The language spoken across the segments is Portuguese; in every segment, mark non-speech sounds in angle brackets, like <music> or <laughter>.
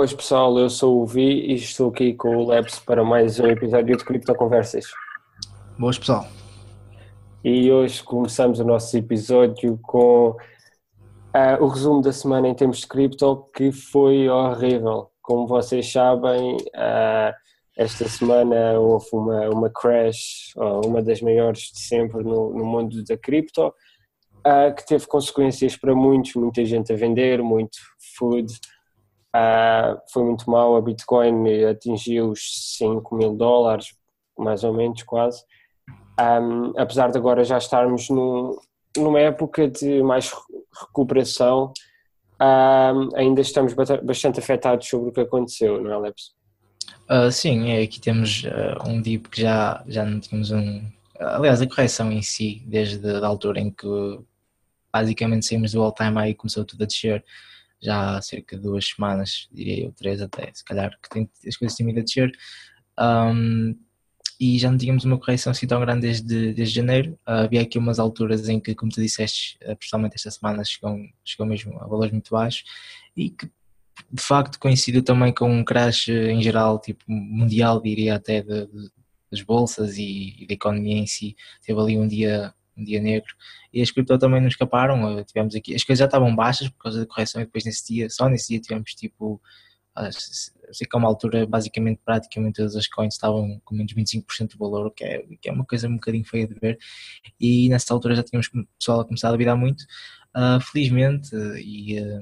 Boas pessoal, eu sou o Vi e estou aqui com o Labs para mais um episódio de Cripto Conversas. Boas pessoal. E hoje começamos o nosso episódio com uh, o resumo da semana em termos de cripto que foi horrível. Como vocês sabem, uh, esta semana houve uma, uma crash, uma das maiores de sempre no, no mundo da cripto, uh, que teve consequências para muitos, muita gente a vender, muito food, Uh, foi muito mal, a Bitcoin atingiu os 5 mil dólares, mais ou menos quase, um, apesar de agora já estarmos num, numa época de mais recuperação, um, ainda estamos bastante afetados sobre o que aconteceu, não é, Leps? Uh, sim, é, aqui temos uh, um dip que já, já não tínhamos um. Aliás, a correção em si, desde a altura em que basicamente saímos do all-time high e começou tudo a descer, já há cerca de duas semanas, diria eu, três até, se calhar, que tem, as coisas têm vindo a descer. Um, e já não tínhamos uma correção assim tão grande desde, desde janeiro. Uh, havia aqui umas alturas em que, como tu disseste, uh, principalmente esta semana, chegou, chegou mesmo a valores muito baixos e que de facto coincidiu também com um crash em geral, tipo mundial, diria até, de, de, das bolsas e, e da economia em si. Teve ali um dia um dia negro, e as cripto também não escaparam, eh, tivemos aqui, as coisas já estavam baixas por causa da correção e depois nesse dia, só nesse dia tivemos tipo, sei que a uma altura basicamente praticamente todas as coins estavam com menos 25% do valor, o que é, que é uma coisa um bocadinho feia de ver, e nessa altura já tínhamos pessoal a começar a virar muito, uh, felizmente, e uh,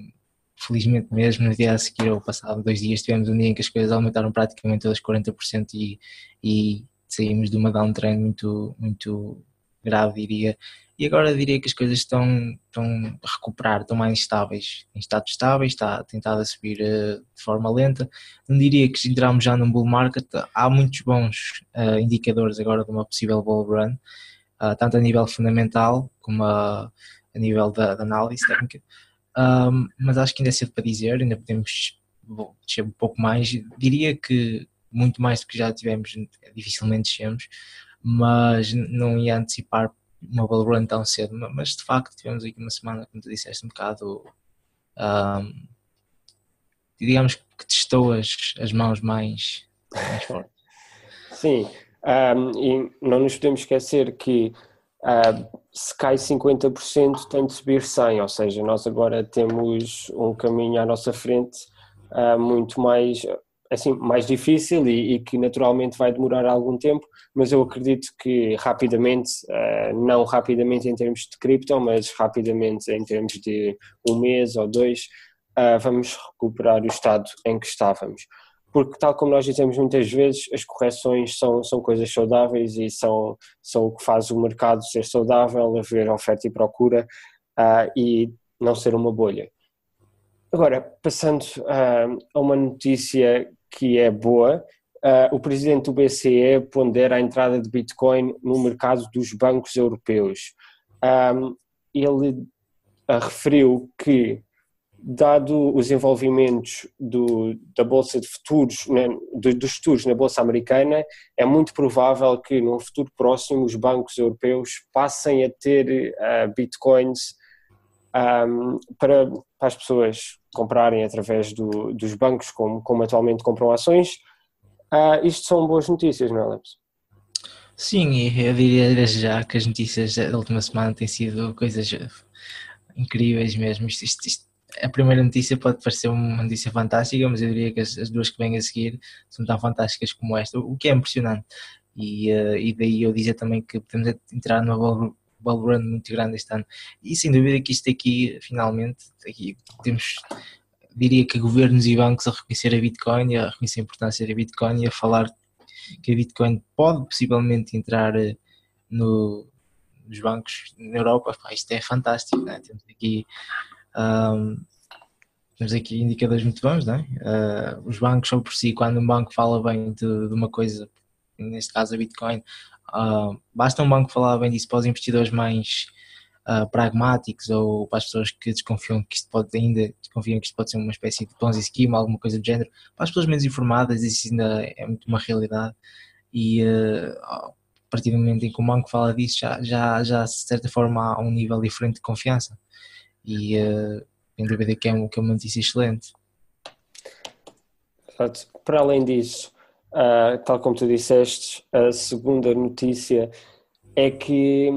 felizmente mesmo, no dia a seguir ou passado dois dias tivemos um dia em que as coisas aumentaram praticamente todas 40% e, e saímos de uma downtrend muito, muito grave, diria. E agora diria que as coisas estão, estão a recuperar, estão mais estáveis, em estado estável, está tentado a subir uh, de forma lenta. Não diria que entramos já num bull market, há muitos bons uh, indicadores agora de uma possível bull run, uh, tanto a nível fundamental como a, a nível da, da análise técnica. Um, mas acho que ainda é cedo para dizer, ainda podemos descer um pouco mais. Diria que muito mais do que já tivemos, dificilmente descemos, mas não ia antecipar uma run tão cedo, mas de facto tivemos aqui uma semana, como tu disseste, um bocado um, digamos que testou as, as mãos mais, mais fortes. Sim, um, e não nos podemos esquecer que uh, se cai 50% tem de subir 100%, ou seja, nós agora temos um caminho à nossa frente uh, muito mais assim, mais difícil e, e, que naturalmente vai demorar algum tempo, mas eu acredito que rapidamente, uh, não rapidamente em termos de cripto, mas rapidamente em termos de um mês ou dois, uh, vamos recuperar o estado em que estávamos. Porque, tal como nós dizemos muitas vezes, as correções são, são coisas saudáveis e são, são o que faz o mercado ser saudável, haver oferta e procura uh, e não ser uma bolha. Agora, passando a uma notícia que é boa. Uh, o presidente do BCE pondera a entrada de Bitcoin no mercado dos bancos europeus. Um, ele uh, referiu que, dado os envolvimentos do, da Bolsa de Futuros, né, do, dos futuros na Bolsa Americana, é muito provável que num futuro próximo os bancos europeus passem a ter uh, Bitcoins um, para, para as pessoas comprarem através do, dos bancos, como, como atualmente compram ações. Uh, isto são boas notícias, não é, Leps? Sim, eu diria desde já que as notícias da última semana têm sido coisas incríveis mesmo. Isto, isto, isto, a primeira notícia pode parecer uma notícia fantástica, mas eu diria que as, as, duas que vêm a seguir são tão fantásticas como esta, o que é impressionante. E, uh, e daí eu dizer também que podemos entrar numa ball run muito grande este ano. E sem dúvida que isto aqui, finalmente, aqui temos, diria que governos e bancos a reconhecer a Bitcoin, a reconhecer a importância da Bitcoin e a falar que a Bitcoin pode possivelmente entrar eh, no, nos bancos na Europa. Pá, isto é fantástico, né? temos aqui. Um, temos aqui indicadores muito bons, não é? Uh, os bancos são por si, quando um banco fala bem de, de uma coisa, neste caso a Bitcoin, Uh, basta um banco falar bem disso para os investidores mais uh, pragmáticos ou para as pessoas que desconfiam que isto pode ainda desconfiam que isto pode ser uma espécie de Ponzi scheme, alguma coisa do género. Para as pessoas menos informadas, isso ainda é muito uma realidade e uh, a partir do momento em que o banco fala disso, já, já, já de certa forma há um nível diferente de confiança e uh, sem dúvida que é, que é uma notícia excelente. Para além disso, uh, tal como tu disseste, a segunda notícia é que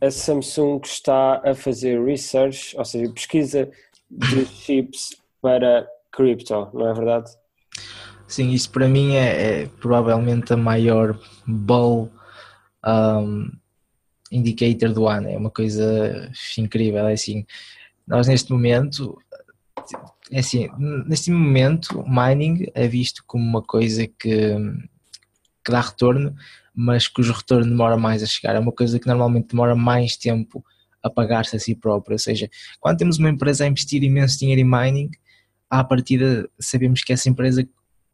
a Samsung está a fazer research, ou seja, pesquisa de <laughs> chips para cripto, não é verdade? Sim, isso para mim é, é provavelmente a maior bull um, indicator do ano, é uma coisa incrível, é assim, nós neste momento, é assim, neste momento mining é visto como uma coisa que, que dá retorno, mas cujo retorno demora mais a chegar, é uma coisa que normalmente demora mais tempo a pagar-se a si próprio, ou seja, quando temos uma empresa a investir imenso dinheiro em mining, à partida sabemos que essa empresa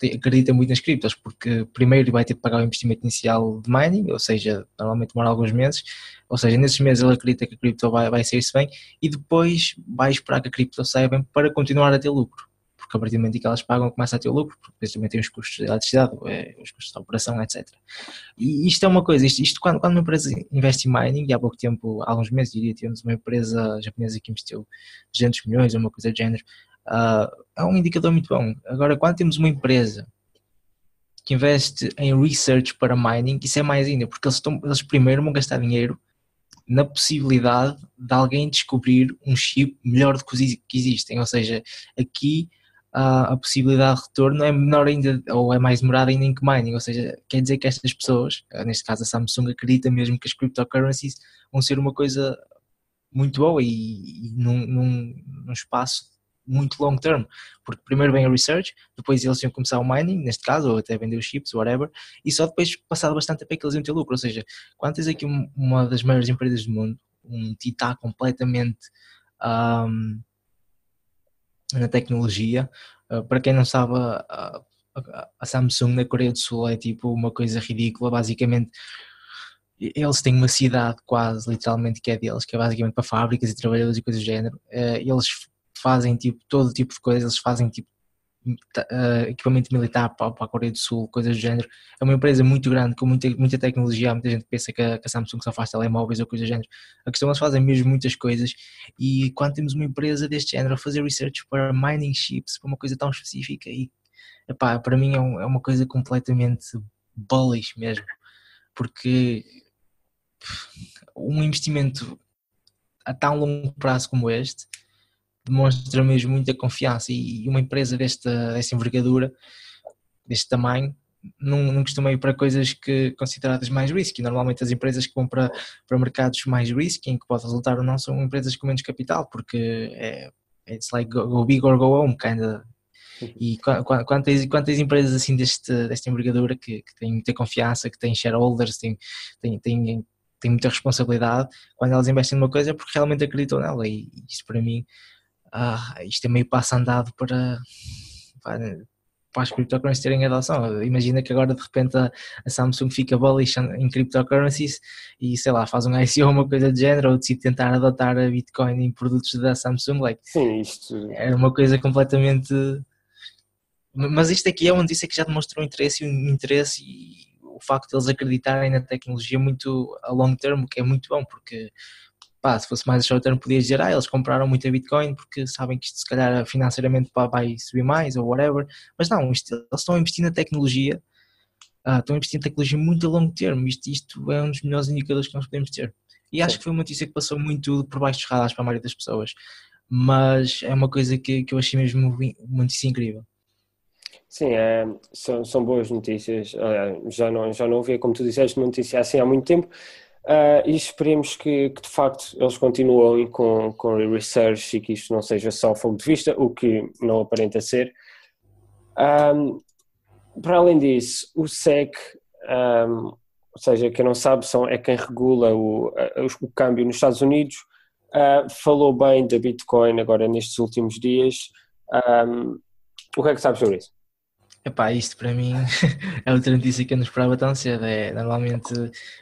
acredita muito nas criptos, porque primeiro vai ter que pagar o investimento inicial de mining, ou seja, normalmente demora alguns meses, ou seja, nesses meses ele acredita que a cripto vai, vai sair-se bem e depois vai esperar que a cripto saia bem para continuar a ter lucro, porque a partir do momento em que elas pagam começa a ter lucro, porque depois também tem os custos de eletricidade, é, os custos da operação, etc. E isto é uma coisa, isto, isto quando, quando uma empresa investe em mining, e há pouco tempo, há alguns meses, diria, temos uma empresa japonesa que investiu 200 milhões ou uma coisa do género, uh, é um indicador muito bom. Agora, quando temos uma empresa que investe em research para mining, isso é mais ainda, porque eles, estão, eles primeiro vão gastar dinheiro na possibilidade de alguém descobrir um chip melhor do que os que existem, ou seja, aqui a, a possibilidade de retorno é menor ainda, ou é mais demorada ainda em que mining, ou seja, quer dizer que estas pessoas, neste caso a Samsung acredita mesmo que as cryptocurrencies vão ser uma coisa muito boa e, e num, num, num espaço muito long term, porque primeiro vem a research, depois eles iam começar o mining, neste caso, ou até vender os chips, whatever, e só depois, passado bastante tempo, é que eles iam ter lucro. Ou seja, quando tens aqui uma das maiores empresas do mundo, um titã completamente um, na tecnologia, uh, para quem não sabe, a, a Samsung na Coreia do Sul é tipo uma coisa ridícula, basicamente eles têm uma cidade quase literalmente que é deles, que é basicamente para fábricas e trabalhadores e coisas do género. Uh, eles fazem tipo todo tipo de coisas, eles fazem tipo uh, equipamento militar para, para, a Coreia do Sul, coisas do género. É uma empresa muito grande, com muita, muita tecnologia. Muita gente pensa que a, que a Samsung só faz telemóveis ou coisas do género. A questão é que eles fazem mesmo muitas coisas. E quando temos uma empresa deste género a fazer research para mining chips, para uma coisa tão específica, e epá, para mim é, um, é uma coisa completamente bullish mesmo. Porque um investimento a tão longo prazo como este demonstra mesmo muita confiança e uma empresa desta, desta envergadura, deste tamanho, não, não costuma ir para coisas que consideradas mais risky. Normalmente as empresas que vão para, para mercados mais risky, em que pode resultar ou não, são empresas com menos capital, porque é it's like go, go big or go home, kinda. E quantas, quantas empresas assim deste, desta envergadura que, que têm muita confiança, que têm shareholders, têm, têm, têm, têm muita responsabilidade, quando elas investem numa coisa é porque realmente acreditam nela e isso para mim ah, isto é meio passo andado para, para, para as cryptocurrencies terem adoção. Imagina que agora de repente a, a, Samsung fica bullish em cryptocurrencies e sei lá, faz um ICO ou uma coisa do género ou decide tentar adotar a Bitcoin em produtos da Samsung. Like, Sim, isto é uma coisa completamente. Mas isto aqui é onde disse que já demonstrou interesse interesse e o facto de eles acreditarem na tecnologia muito a long term, que é muito bom, porque pá, se fosse mais a short term podias dizer, ah, eles compraram muita Bitcoin porque sabem que isto se calhar financeiramente vai subir mais ou whatever, mas não, isto, eles estão a investir na tecnologia, uh, estão a investir em tecnologia muito a longo termo, isto, isto é um dos melhores indicadores que nós podemos ter. E acho Sim. que foi uma notícia que passou muito por baixo dos radares para a maioria das pessoas, mas é uma coisa que, que eu achei mesmo uma notícia incrível. Sim, é, são, são boas notícias. Já não, já não ouvia, como tu disseste, uma notícia assim há muito tempo. Uh, e esperemos que, que, de facto eles continuem com, com research e que isto não seja só fogo de vista, o que não aparenta ser. Um, para além disso, o SEC, um, ou seja, quem não sabe, são, é quem regula o, o câmbio nos Estados Unidos, uh, falou bem da Bitcoin agora nestes últimos dias. Um, o que é que sabes sobre isso? Epá, isto para mim <laughs> é outra notícia que eu não esperava tão cedo. É, normalmente,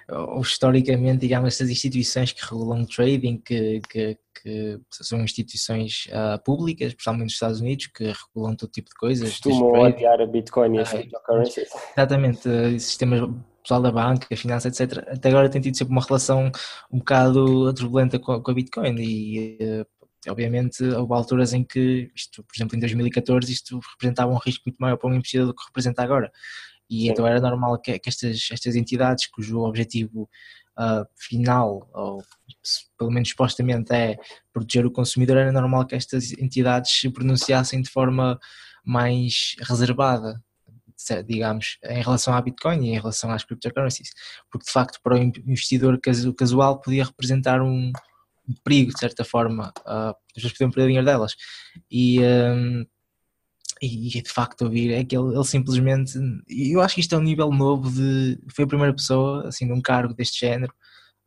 ou historicamente, digamos, essas instituições que regulam o trading, que, que, que são instituições uh, públicas, especialmente nos Estados Unidos, que regulam todo tipo de coisas. Costumam odiar a Bitcoin e as ah, cryptocurrencies. Exatamente, uh, sistemas pessoal da banca, a finança, etc. Até agora tem tido sempre uma relação um bocado turbulenta com, a Bitcoin e uh, obviamente houve alturas em que, isto, por exemplo, em 2014, isto representava um risco muito maior para um investidor do que representa agora. E Sim. então era normal que, que, estas, estas entidades, cujo objetivo uh, final, ou pelo menos supostamente é proteger o consumidor, era normal que estas entidades se pronunciassem de forma mais reservada, digamos, em relação à Bitcoin e em relação às cryptocurrencies, porque de facto para o investidor casual podia representar um, um perigo, de certa forma, uh, as pessoas podiam perder dinheiro delas. E, um, e, de facto ouvir é que ele, ele, simplesmente, eu acho que isto é um nível novo de, foi a primeira pessoa, assim, num cargo deste género,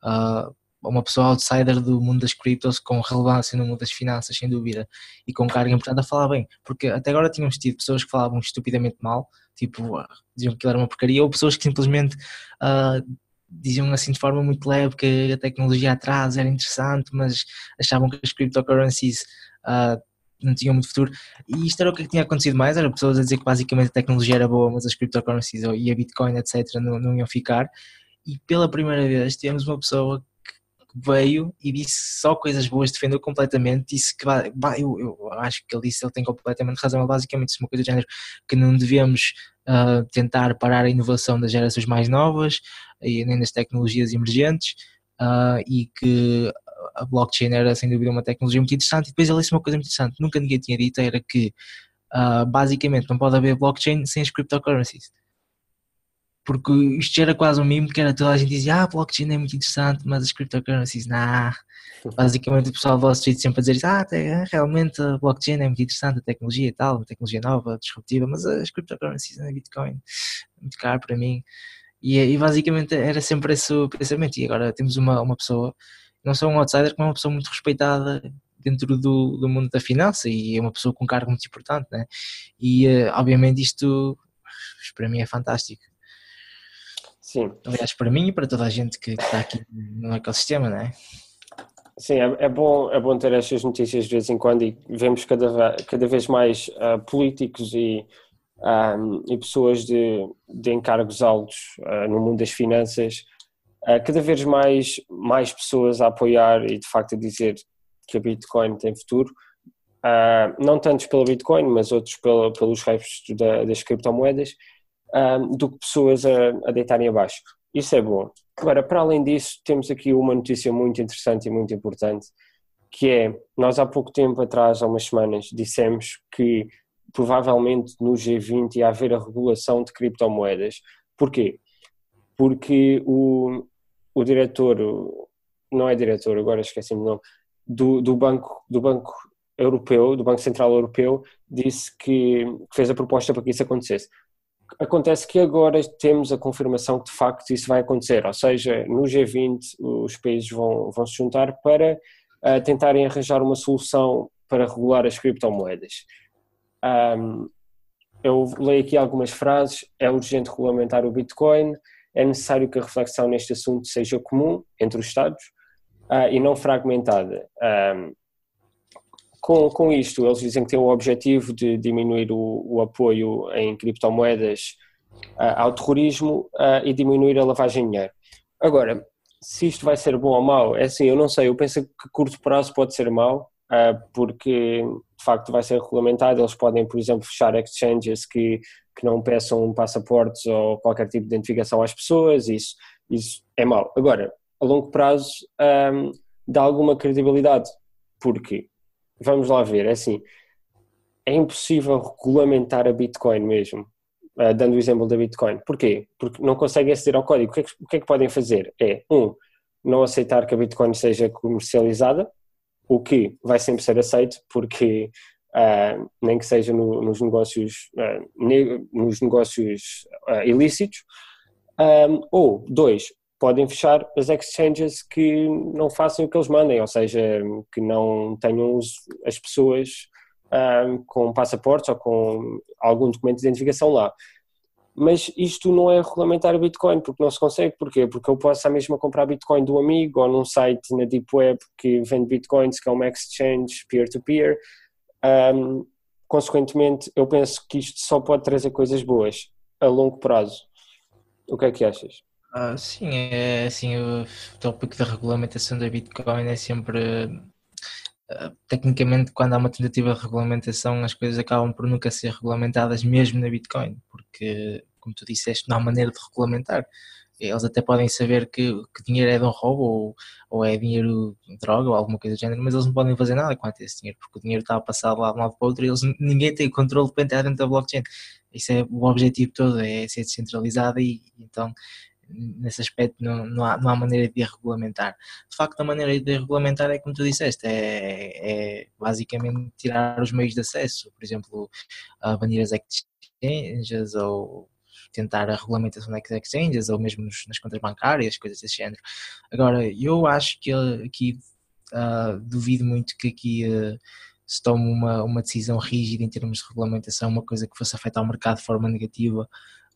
uh, uma pessoa outsider do mundo das criptos com relevância no mundo das finanças, sem dúvida, e com carga importante a falar bem, porque até agora tínhamos tido pessoas que falavam estupidamente mal, tipo, diziam que era uma porcaria, ou pessoas que simplesmente uh, diziam assim de forma muito leve que a tecnologia atrás era interessante, mas achavam que as cryptocurrencies uh, não tinham muito futuro. E isto era o que tinha acontecido mais, era pessoas a dizer que basicamente a tecnologia era boa, mas as cryptocurrencies e a Bitcoin, etc., não, não iam ficar. E pela primeira vez tivemos uma pessoa veio e disse só coisas boas, defendeu completamente, disse que eu, eu, acho que ele disse, ele tem completamente razão, basicamente disse uma coisa do género que não devemos uh, tentar parar a inovação das gerações mais novas e nem das tecnologias emergentes uh, e que a blockchain era sem dúvida uma tecnologia muito interessante. E depois ele disse uma coisa muito interessante, nunca ninguém tinha dito, era que uh, basicamente não pode haver blockchain sem as cryptocurrencies porque isto era quase um mimo que era toda a gente dizia, ah, blockchain é muito interessante, mas as cryptocurrencies, nah. Basicamente o pessoal do Wall Street sempre a dizer, ah, até, realmente a blockchain é muito interessante, a tecnologia e tal, uma tecnologia nova, disruptiva, mas as cryptocurrencies, a Bitcoin, muito caro para mim. E, e, basicamente era sempre esse o pensamento. E agora temos uma, uma pessoa, não só um outsider, mas uma pessoa muito respeitada dentro do, do mundo da finança e é uma pessoa com um cargo muito importante, né? E uh, obviamente isto para mim é fantástico. Sim. Aliás, para mim e para toda a gente que está aqui no ecossistema, não é? Sim, é, é, bom, é bom ter estas notícias de vez em quando e vemos cada, cada vez mais uh, políticos e, um, e pessoas de, de encargos altos uh, no mundo das finanças, uh, cada vez mais, mais pessoas a apoiar e de facto a dizer que a Bitcoin tem futuro. não tantos pela Bitcoin, mas outros pela, pelos restos da, das criptomoedas um, do que pessoas a, a deitarem abaixo. Isso é bom. Agora, para além disso, temos aqui uma notícia muito interessante e muito importante, que é, nós há pouco tempo atrás, há umas semanas, dissemos que provavelmente no G20 ia haver a regulação de criptomoedas. Porquê? Porque o, o diretor, não é diretor, agora esqueci-me o nome, do, do, banco, do Banco Europeu, do Banco Central Europeu, disse que, que fez a proposta para que isso acontecesse acontece que agora temos a confirmação que de facto isso vai acontecer, ou seja, no G20 os países vão, vão se juntar para uh, tentarem arranjar uma solução para regular as criptomoedas. Um, eu leio aqui algumas frases, é urgente regulamentar o Bitcoin, é necessário que a reflexão neste assunto seja comum entre os Estados uh, e não fragmentada. Um, com, com isto, eles dizem que têm o objetivo de diminuir o, o apoio em criptomoedas uh, ao terrorismo uh, e diminuir a lavagem de dinheiro. Agora, se isto vai ser bom ou mau, é assim, eu não sei, eu penso que curto prazo pode ser mau, uh, porque de facto vai ser regulamentado, eles podem, por exemplo, fechar exchanges que, que não peçam passaportes ou qualquer tipo de identificação às pessoas, isso, isso é mau. Agora, a longo prazo um, dá alguma credibilidade, porque vamos lá ver, é assim, é impossível regulamentar a Bitcoin mesmo, uh, dando o exemplo da Bitcoin. Porquê? Porque não conseguem aceder ao código. O que, é que, o que, é que podem fazer? É, um, não aceitar que a Bitcoin seja comercializada, o que vai sempre ser aceito, porque uh, nem que seja no, nos negócios, uh, ne, nos negócios ilícitos, um, ou dois, podem fechar as exchanges que não façam o que eles mandem, ou seja, que não tenham as pessoas um, com passaportes ou com algum documento de identificação lá. Mas isto não é regulamentar o Bitcoin, porque não se consegue. Porquê? Porque eu posso à mesma comprar Bitcoin do amigo ou num site na Deep Web que vende Bitcoins, que é uma exchange peer-to-peer. -peer. Um, consequentemente, eu penso que isto só pode trazer coisas boas a longo prazo. O que é que achas? Ah, sim, é assim, o tópico da regulamentação da Bitcoin é sempre uh, tecnicamente, quando há uma tentativa de regulamentação, as coisas acabam por nunca ser regulamentadas, mesmo na Bitcoin, porque, como tu disseste, não há maneira de regulamentar eles até podem saber que, que dinheiro é de um roubo ou, ou é dinheiro de droga ou alguma coisa do género, mas eles não podem fazer nada quanto a esse dinheiro, porque o dinheiro está a passar de um lado para o outro e eles, ninguém tem controle de entrar dentro da blockchain. Isso é o objetivo todo, é ser descentralizado e então nesse aspecto não, não, há, não há maneira de regulamentar. De facto, a maneira de regulamentar é como tu disseste, é, é basicamente tirar os meios de acesso, por exemplo, a banir as exchanges ou tentar a regulamentação das exchanges ou mesmo nas contas bancárias, coisas desse género. Agora, eu acho que aqui uh, duvido muito que aqui uh, se tome uma, uma decisão rígida em termos de regulamentação, uma coisa que fosse afetar o mercado de forma negativa.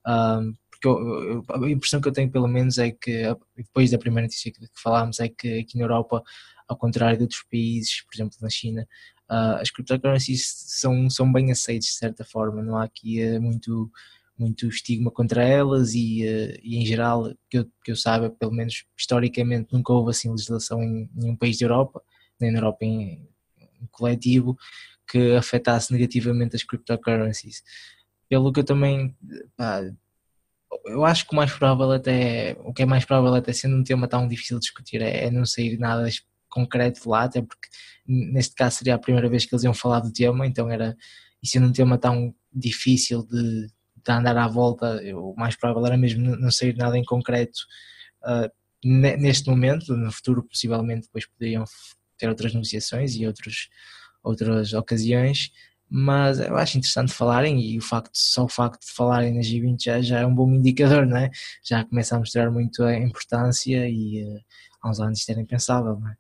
Uh, eu, a impressão que eu tenho, pelo menos, é que depois da primeira notícia que, que falámos, é que aqui na Europa, ao contrário de outros países, por exemplo na China, uh, as cryptocurrencies são, são bem aceitas de certa forma, não há aqui uh, muito muito estigma contra elas e, uh, e em geral, que eu, que eu saiba, pelo menos historicamente, nunca houve assim legislação em nenhum país da Europa, nem na Europa em, em coletivo, que afetasse negativamente as cryptocurrencies. Pelo que eu também, pá, eu acho que o mais provável até, o que é mais provável até sendo um tema tão difícil de discutir é, é não sair nada concreto de lá, até porque neste caso seria a primeira vez que eles iam falar do tema, então era, e sendo um tema tão difícil de, a andar à volta, o mais provável era mesmo não sair nada em concreto uh, neste momento, no futuro possivelmente depois poderiam ter outras negociações e outros, outras ocasiões, mas eu acho interessante falarem e o facto, só o facto de falarem na G20 já, já é um bom indicador, não é? Já começa a mostrar muito a importância e uh, há uns anos isto era impensável, não é?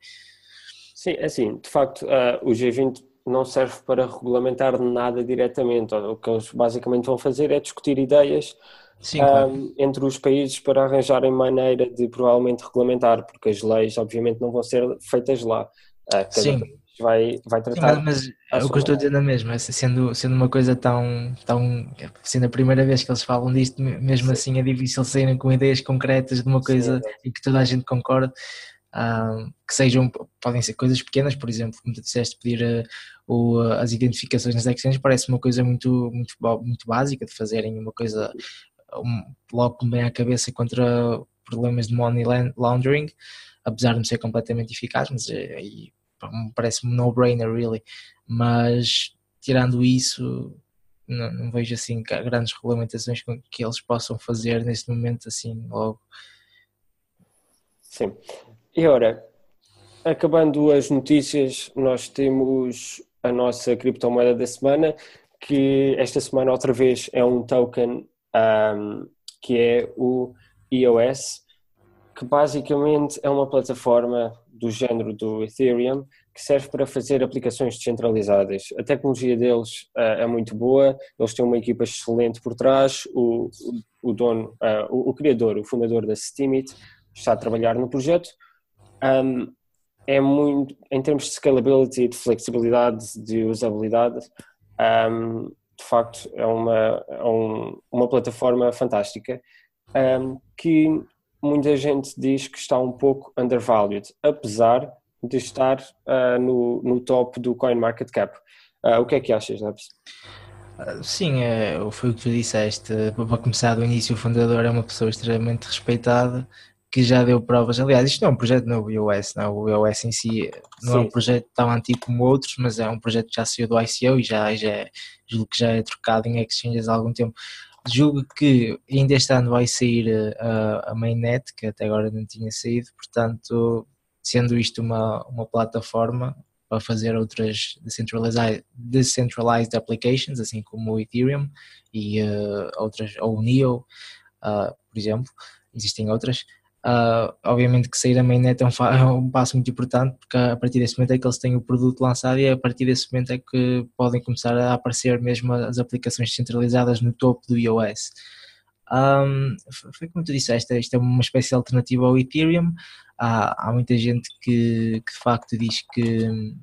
Sim, é assim, de facto uh, o G20 não serve para regulamentar nada diretamente. O que eles basicamente vão fazer é discutir ideias Sim, claro. um, entre os países para arranjarem maneira de provavelmente regulamentar, porque as leis obviamente não vão ser feitas lá. Uh, Sim. Vai, vai tratar. Sim, mas, mas o que eu estou a dizer é mesmo, é sendo, sendo uma coisa tão, tão. sendo a primeira vez que eles falam disto, mesmo Sim. assim é difícil saírem com ideias concretas de uma coisa Sim, em que toda a gente concorda que sejam, podem ser coisas pequenas, por exemplo, como tu disseste, pedir uh, o, as identificações nas exchanges parece uma coisa muito, muito, muito básica de fazerem, uma coisa um, logo que me vem à cabeça contra problemas de money laundering, apesar de não ser completamente eficaz, mas é, parece-me um no-brainer, really. Mas tirando isso, não, não, vejo assim grandes regulamentações que eles possam fazer neste momento assim logo. Sim. E ora, acabando as notícias, nós temos a nossa criptomoeda da semana, que esta semana outra vez é um token um, que é o EOS, que basicamente é uma plataforma do género do Ethereum que serve para fazer aplicações descentralizadas. A tecnologia deles uh, é muito boa, eles têm uma equipa excelente por trás, o, o, dono, uh, o, o, criador, o fundador da Steemit está a trabalhar no projeto um, é muito, em termos de scalability, de flexibilidade, de usabilidade, um, de facto é uma, é um, uma plataforma fantástica um, que muita gente diz que está um pouco undervalued, apesar de estar uh, no, no top do CoinMarketCap. Uh, o que é que achas, Nebs? Sim, é, foi o que tu disseste. Para começar do início, o fundador é uma pessoa extremamente respeitada que já deu provas. Aliás, isto não é um projeto novo, o iOS, não, é? o iOS em si não Sim. é um projeto tão antigo como outros, mas é um projeto que já saiu do ICO e já, já é, julgo que já é trocado em exchanges há algum tempo. Julgo que ainda este ano vai sair a, a mainnet, que até agora não tinha saído, portanto, sendo isto uma, uma plataforma para fazer outras decentralized, decentralized applications, assim como o Ethereum e uh, outras, ou o NEO, uh, por exemplo, existem outras. Uh, obviamente que sair a mainnet é um, é um, passo muito importante porque a partir desse momento é que eles têm o produto lançado e a partir desse momento é que podem começar a aparecer mesmo as aplicações centralizadas no topo do iOS. Um, foi como tu disseste, isto é uma espécie de alternativa ao Ethereum. Há, há muita gente que, que, de facto diz que,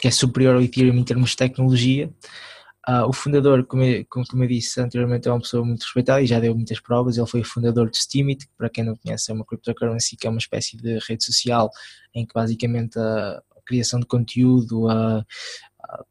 que é superior ao Ethereum em termos de tecnologia. Uh, o fundador, como eu, como eu disse anteriormente, é uma pessoa muito respeitada e já deu muitas provas. Ele foi o fundador de Steemit, que para quem não conhece é uma cryptocurrency que é uma espécie de rede social em que basicamente uh, criação de conteúdo, a, a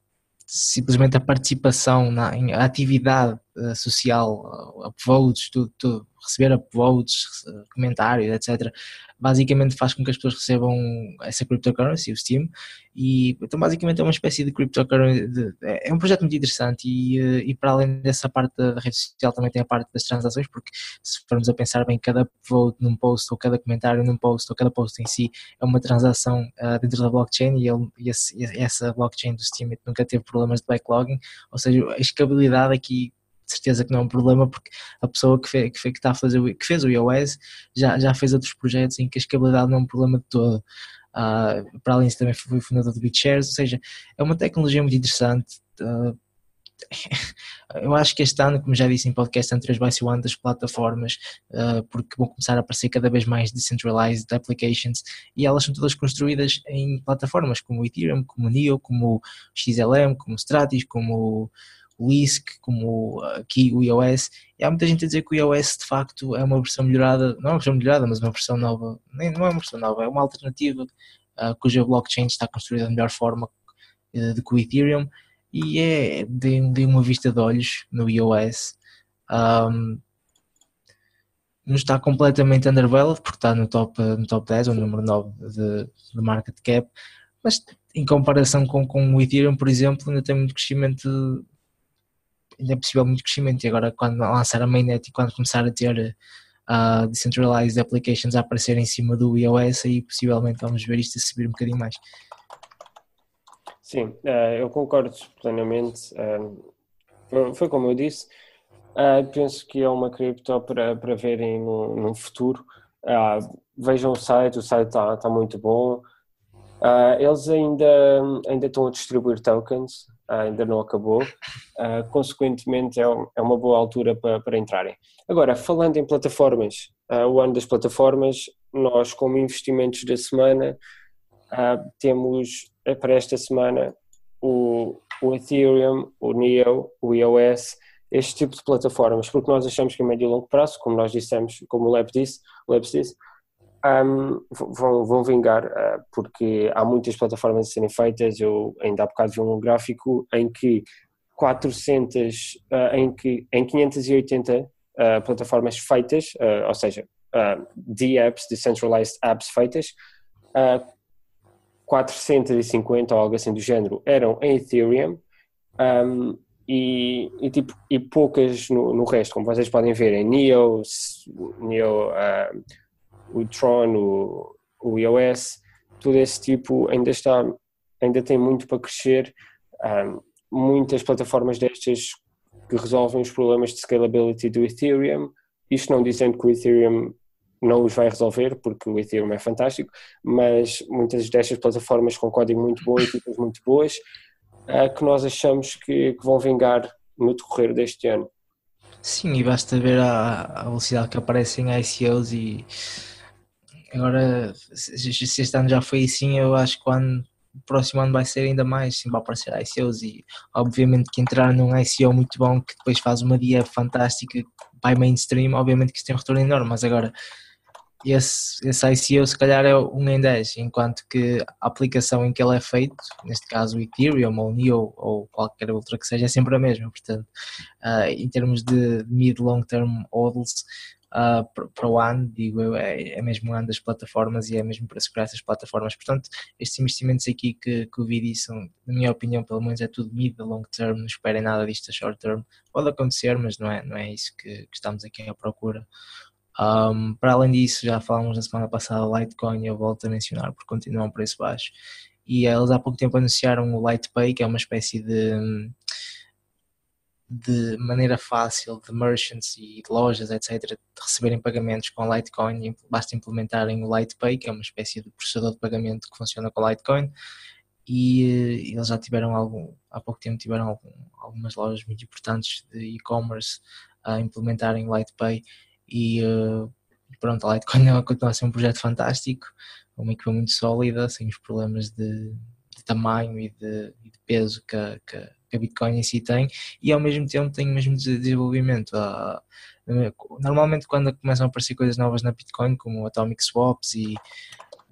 simplesmente a participação na a atividade uh, social, upvotes, tudo, tudo, receber upvotes, comentários, etc basicamente faz com que as pessoas recebam essa cryptocurrency, o Steam, e então basicamente é uma espécie de cryptocurrency, de, é um projeto muito interessante e, eh, e para além dessa parte da rede social também tem a parte das transações, porque se formos a pensar bem, cada vote num post ou cada comentário num post ou cada post em si é uma transação uh, dentro da blockchain e, ele, e, esse, essa blockchain do Steam nunca teve problemas de backlogging, ou seja, a escalabilidade aqui de certeza que não é um problema porque a pessoa que, fez, que, fez, que, está a fazer, que fez o iOS já, já fez outros projetos em que a escalabilidade não é um problema de todo. Uh, para além disso também fui fundador do BitShares, ou seja, é uma tecnologia muito interessante. Uh, <laughs> eu acho que este ano, como já disse em podcast anteriores, vai ser o ano das plataformas, uh, porque vão começar a aparecer cada vez mais decentralized applications e elas são todas construídas em plataformas como o Ethereum, como o NEO, como o XLM, como o Stratis, como o ISC, como aqui o iOS, e há muita gente a dizer que o iOS de facto é uma versão melhorada, não é uma versão melhorada, mas uma versão nova, nem não é uma versão nova, é uma alternativa uh, cuja blockchain está construída da melhor forma uh, do que o Ethereum, e é de, de uma vista de olhos no iOS. Um, não está completamente undervalued porque está no top, no top 10, o número 9 de, de market cap, mas em comparação com, com o Ethereum, por exemplo, ainda tem muito crescimento ainda é possível muito crescimento. E agora, quando lançar a mainnet e quando começar a ter uh, decentralized applications a aparecer em cima do iOS, aí possivelmente vamos ver isto a subir um bocadinho mais. Sim, uh, eu concordo plenamente. Uh, foi como eu disse. Uh, penso que é uma cripto para, para verem no, no futuro. vejam o site, o site está tá muito bom. eles ainda, ainda estão a distribuir tokens, ainda não acabou, uh, consequentemente é, é, uma boa altura para, para entrarem. Agora, falando em plataformas, uh, o ano das plataformas, nós como investimentos da semana temos para esta semana o, o Ethereum, o NEO, o EOS, este tipo de plataformas, porque nós achamos que a médio e longo prazo, como nós dissemos, como o Lab disse, o disse um, vão, vão vingar, uh, porque há muitas plataformas a serem feitas. Eu ainda há bocado vi um gráfico em que 400, uh, ah, em, que, em 580 uh, ah, plataformas feitas, ou seja, D-apps, Decentralized Apps feitas, 450 ou algo assim do género eram em Ethereum. Um, e, e, tipo, e poucas no, no, resto, como vocês podem ver em Neo, Neo uh, o Tron, o, o iOS, tudo esse tipo ainda está, ainda tem muito para crescer. Um, muitas plataformas destas que resolvem os problemas de scalability do Ethereum, isto não dizendo que o Ethereum não os vai resolver, porque o Ethereum é fantástico, mas muitas destas plataformas com código muito bom, equipas muito boas, uh, que nós achamos que, que, vão vingar no decorrer deste ano. Sim, e basta ver a, a velocidade que aparecem ICOs e Agora, se este ano já foi assim, eu acho que o, ano, o próximo ano vai ser ainda mais, sim, vai aparecer ICOs e obviamente que entrar num ICO muito bom que depois faz uma dia fantástica, vai mainstream, obviamente que isso tem um retorno enorme, mas agora esse, esse ICO se calhar é um em 10, enquanto que a aplicação em que ele é feito, neste caso o Ethereum ou o NEO ou qualquer outra que seja, é sempre a mesma, portanto, uh, em termos de mid-long term hodls, uh, para o ano, digo eu, é, é mesmo ano das plataformas e é mesmo para segurar essas plataformas. Portanto, estes investimentos aqui que, que o vi são, na minha opinião, pelo menos é tudo mid a long term, não esperem nada disto a short term. Pode acontecer, mas não é, não é isso que, que estamos aqui à procura. Um, para além disso, já falamos na semana passada Litecoin eu volto a mencionar porque continua a um preço baixo. E eles há pouco tempo anunciaram o Lightpay, que é uma espécie de de maneira fácil de merchants e de lojas, etc., de receberem pagamentos com Litecoin, basta implementarem o Lightpay, que é uma espécie de processador de pagamento que funciona com Litecoin, e uh, eles já tiveram algum, há pouco tempo tiveram algum, algumas lojas muito importantes de e-commerce a implementarem Lightpay e uh, pronto, a Litecoin continua a ser um projeto fantástico, uma equipa muito sólida, sem os problemas de, de tamanho e de, de peso que que a Bitcoin em si tem e ao mesmo tempo tem o mesmo desenvolvimento. Normalmente quando começam a aparecer coisas novas na Bitcoin, como Atomic Swaps e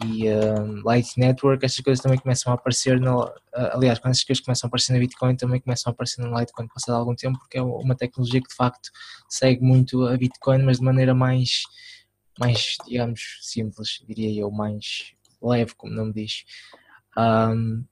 e uh, Light Network, estas coisas também começam a aparecer, uh, aliás, quando estas coisas começam a aparecer na Bitcoin, também começam a aparecer no Litecoin passado algum tempo, porque é uma tecnologia que de facto segue muito a Bitcoin, mas de maneira mais, mais digamos, simples, diria eu, mais leve, como não me diz. Um,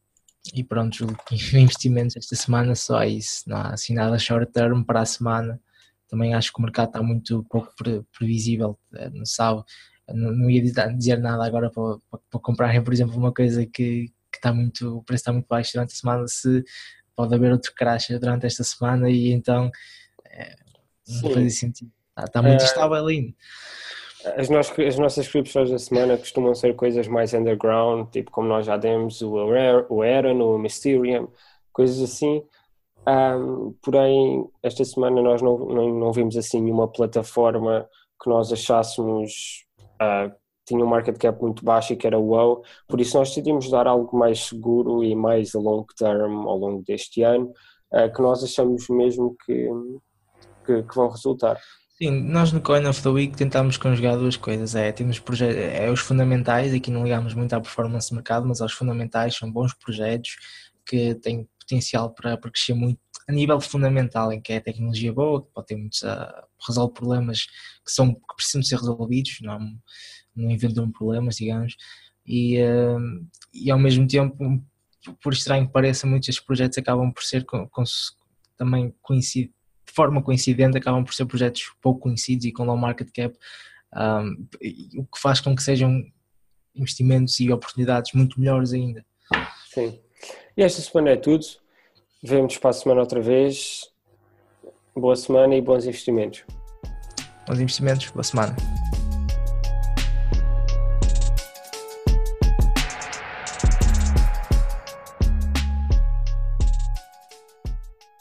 e pronto, julgo que <laughs> investimentos esta semana só é isso, não há assim nada short term para a semana. Também acho que o mercado está muito pouco previsível, eh, não sabe não, ia dizer nada agora para, para, comprarem, por exemplo, uma coisa que, que está muito, o preço está muito baixo durante a semana, se pode haver outro crash durante esta semana e então é, não faz sentido. Está, está muito uh, estável ainda. As, as nossas criptos da semana costumam ser coisas mais underground, tipo como nós já demos o, o Eron, o Mysterium, coisas assim. Um, porém, esta semana nós não, não, não vimos assim nenhuma plataforma que nós achássemos uh, tinha um market cap muito baixo e que era wow, por isso nós decidimos dar algo mais seguro e mais long term ao longo deste ano, uh, que nós achamos mesmo que, que, que, vão resultar. Sim, nós no Coin of the Week tentamos conjugar duas coisas, é, temos projetos, é os fundamentais, aqui não ligamos muito à performance do mercado, mas aos fundamentais são bons projetos que têm potencial para, para crescer muito a nível fundamental, em que é tecnologia boa, que pode ter muitos, uh, resolve problemas que, são, que precisam ser resolvidos, não, não inventam problemas, digamos, e, uh, e ao mesmo tempo, por estranho que pareça, muitos destes projetos acabam por ser com, com, também coincid, de forma coincidente, acabam por ser projetos pouco conhecidos e com low market cap, um, o que faz com que sejam investimentos e oportunidades muito melhores ainda. Sim. E esta semana é tudo. Vemos para a semana outra vez. Boa semana e bons investimentos. Bons investimentos, boa semana.